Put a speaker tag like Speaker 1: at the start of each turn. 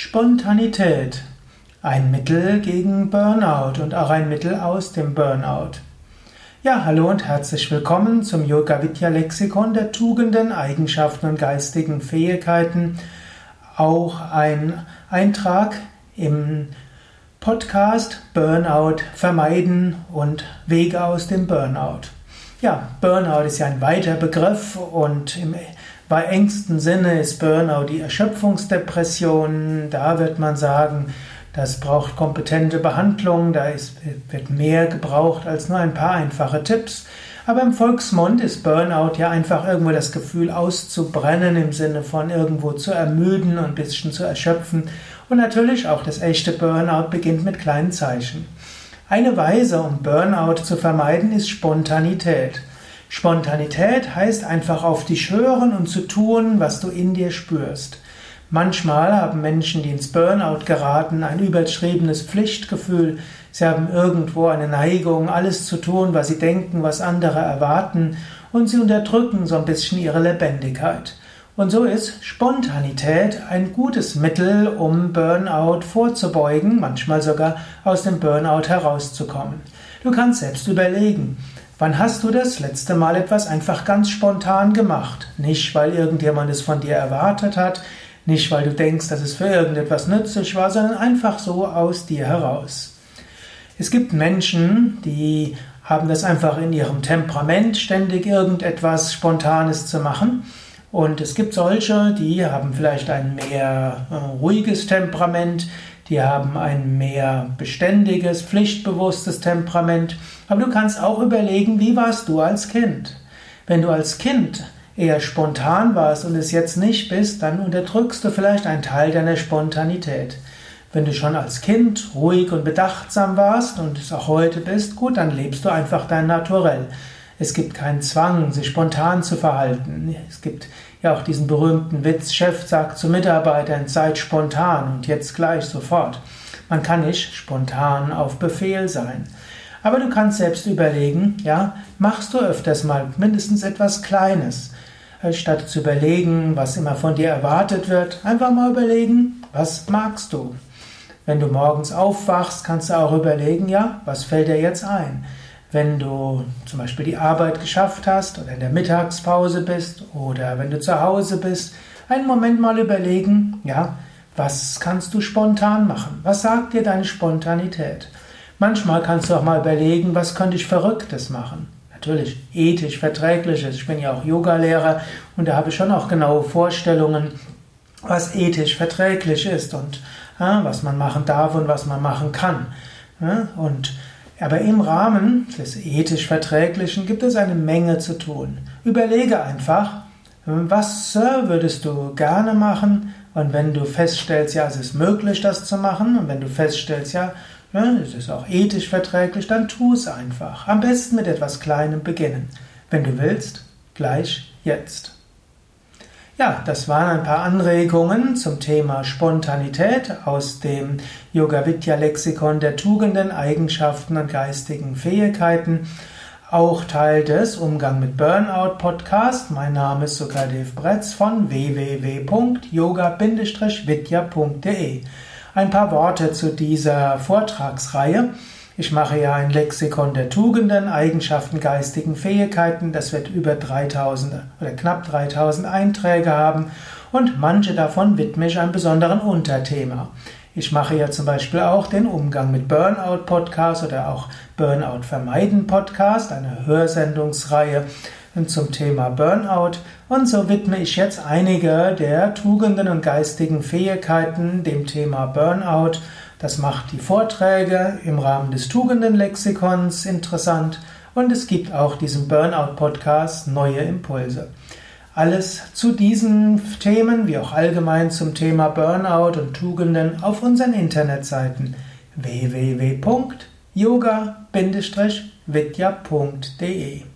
Speaker 1: Spontanität. Ein Mittel gegen Burnout und auch ein Mittel aus dem Burnout. Ja, hallo und herzlich willkommen zum Yoga Vidya Lexikon der Tugenden, Eigenschaften und geistigen Fähigkeiten. Auch ein Eintrag im Podcast Burnout vermeiden und Wege aus dem Burnout. Ja, Burnout ist ja ein weiter Begriff und im bei engsten Sinne ist Burnout die Erschöpfungsdepression. Da wird man sagen, das braucht kompetente Behandlung, da ist, wird mehr gebraucht als nur ein paar einfache Tipps. Aber im Volksmund ist Burnout ja einfach irgendwo das Gefühl auszubrennen im Sinne von irgendwo zu ermüden und ein bisschen zu erschöpfen. Und natürlich auch das echte Burnout beginnt mit kleinen Zeichen. Eine Weise, um Burnout zu vermeiden, ist Spontanität. Spontanität heißt einfach auf dich hören und zu tun, was du in dir spürst. Manchmal haben Menschen, die ins Burnout geraten, ein überschriebenes Pflichtgefühl. Sie haben irgendwo eine Neigung, alles zu tun, was sie denken, was andere erwarten, und sie unterdrücken so ein bisschen ihre Lebendigkeit. Und so ist Spontanität ein gutes Mittel, um Burnout vorzubeugen, manchmal sogar aus dem Burnout herauszukommen. Du kannst selbst überlegen, Wann hast du das letzte Mal etwas einfach ganz spontan gemacht? Nicht, weil irgendjemand es von dir erwartet hat, nicht, weil du denkst, dass es für irgendetwas nützlich war, sondern einfach so aus dir heraus. Es gibt Menschen, die haben das einfach in ihrem Temperament, ständig irgendetwas Spontanes zu machen. Und es gibt solche, die haben vielleicht ein mehr äh, ruhiges Temperament, die haben ein mehr beständiges, pflichtbewusstes Temperament. Aber du kannst auch überlegen, wie warst du als Kind? Wenn du als Kind eher spontan warst und es jetzt nicht bist, dann unterdrückst du vielleicht einen Teil deiner Spontanität. Wenn du schon als Kind ruhig und bedachtsam warst und es auch heute bist, gut, dann lebst du einfach dein Naturell. Es gibt keinen Zwang, sich spontan zu verhalten. Es gibt ja auch diesen berühmten Witz, Chef sagt zu Mitarbeitern, seid spontan und jetzt gleich sofort. Man kann nicht spontan auf Befehl sein. Aber du kannst selbst überlegen, ja, machst du öfters mal mindestens etwas Kleines. Statt zu überlegen, was immer von dir erwartet wird, einfach mal überlegen, was magst du. Wenn du morgens aufwachst, kannst du auch überlegen, ja, was fällt dir jetzt ein? Wenn du zum Beispiel die Arbeit geschafft hast oder in der Mittagspause bist oder wenn du zu Hause bist, einen Moment mal überlegen, ja, was kannst du spontan machen? Was sagt dir deine Spontanität? Manchmal kannst du auch mal überlegen, was könnte ich Verrücktes machen? Natürlich ethisch verträgliches. Ich bin ja auch Yogalehrer und da habe ich schon auch genaue Vorstellungen, was ethisch verträglich ist und ja, was man machen darf und was man machen kann. Ja, und aber im Rahmen des ethisch Verträglichen gibt es eine Menge zu tun. Überlege einfach, was würdest du gerne machen? Und wenn du feststellst, ja, es ist möglich, das zu machen, und wenn du feststellst, ja, es ist auch ethisch verträglich, dann tu es einfach. Am besten mit etwas Kleinem beginnen. Wenn du willst, gleich jetzt. Ja, das waren ein paar Anregungen zum Thema Spontanität aus dem Yoga Vidya Lexikon der Tugenden, Eigenschaften und geistigen Fähigkeiten. Auch Teil des Umgang mit Burnout Podcast. Mein Name ist Sukadev Bretz von www.yoga-vidya.de. Ein paar Worte zu dieser Vortragsreihe. Ich mache ja ein Lexikon der Tugenden, Eigenschaften, geistigen Fähigkeiten. Das wird über 3000 oder knapp 3000 Einträge haben und manche davon widme ich einem besonderen Unterthema. Ich mache ja zum Beispiel auch den Umgang mit Burnout Podcast oder auch Burnout vermeiden Podcast, eine Hörsendungsreihe zum Thema Burnout. Und so widme ich jetzt einige der Tugenden und geistigen Fähigkeiten dem Thema Burnout das macht die Vorträge im Rahmen des Tugendenlexikons interessant und es gibt auch diesen Burnout-Podcast neue Impulse. Alles zu diesen Themen, wie auch allgemein zum Thema Burnout und Tugenden auf unseren Internetseiten www.yoga-vidya.de